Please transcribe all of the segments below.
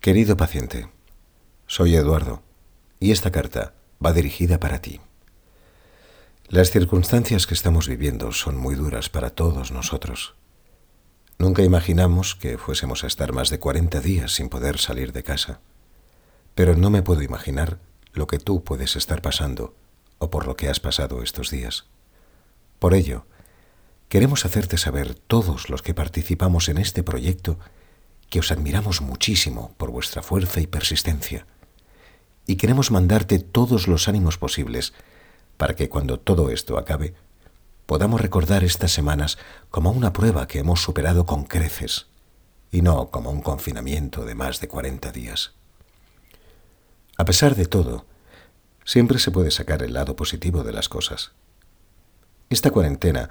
Querido paciente, soy Eduardo y esta carta va dirigida para ti. Las circunstancias que estamos viviendo son muy duras para todos nosotros. Nunca imaginamos que fuésemos a estar más de 40 días sin poder salir de casa, pero no me puedo imaginar lo que tú puedes estar pasando o por lo que has pasado estos días. Por ello, queremos hacerte saber todos los que participamos en este proyecto que os admiramos muchísimo por vuestra fuerza y persistencia, y queremos mandarte todos los ánimos posibles para que cuando todo esto acabe, podamos recordar estas semanas como una prueba que hemos superado con creces, y no como un confinamiento de más de 40 días. A pesar de todo, siempre se puede sacar el lado positivo de las cosas. Esta cuarentena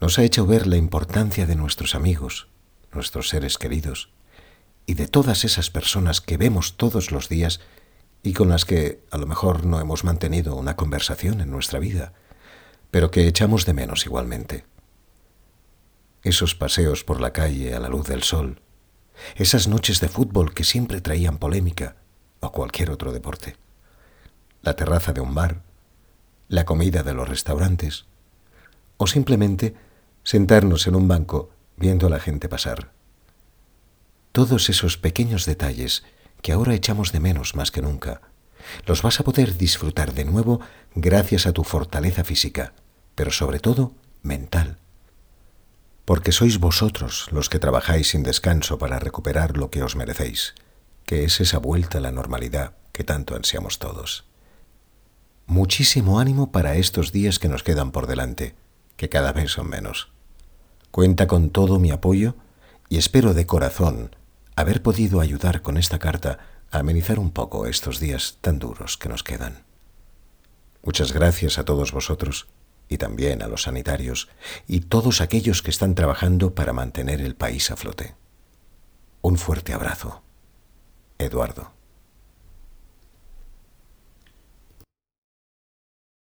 nos ha hecho ver la importancia de nuestros amigos, nuestros seres queridos, y de todas esas personas que vemos todos los días y con las que a lo mejor no hemos mantenido una conversación en nuestra vida, pero que echamos de menos igualmente. Esos paseos por la calle a la luz del sol, esas noches de fútbol que siempre traían polémica o cualquier otro deporte, la terraza de un bar, la comida de los restaurantes, o simplemente sentarnos en un banco viendo a la gente pasar todos esos pequeños detalles que ahora echamos de menos más que nunca, los vas a poder disfrutar de nuevo gracias a tu fortaleza física, pero sobre todo mental. Porque sois vosotros los que trabajáis sin descanso para recuperar lo que os merecéis, que es esa vuelta a la normalidad que tanto ansiamos todos. Muchísimo ánimo para estos días que nos quedan por delante, que cada vez son menos. Cuenta con todo mi apoyo y espero de corazón haber podido ayudar con esta carta a amenizar un poco estos días tan duros que nos quedan. Muchas gracias a todos vosotros y también a los sanitarios y todos aquellos que están trabajando para mantener el país a flote. Un fuerte abrazo. Eduardo.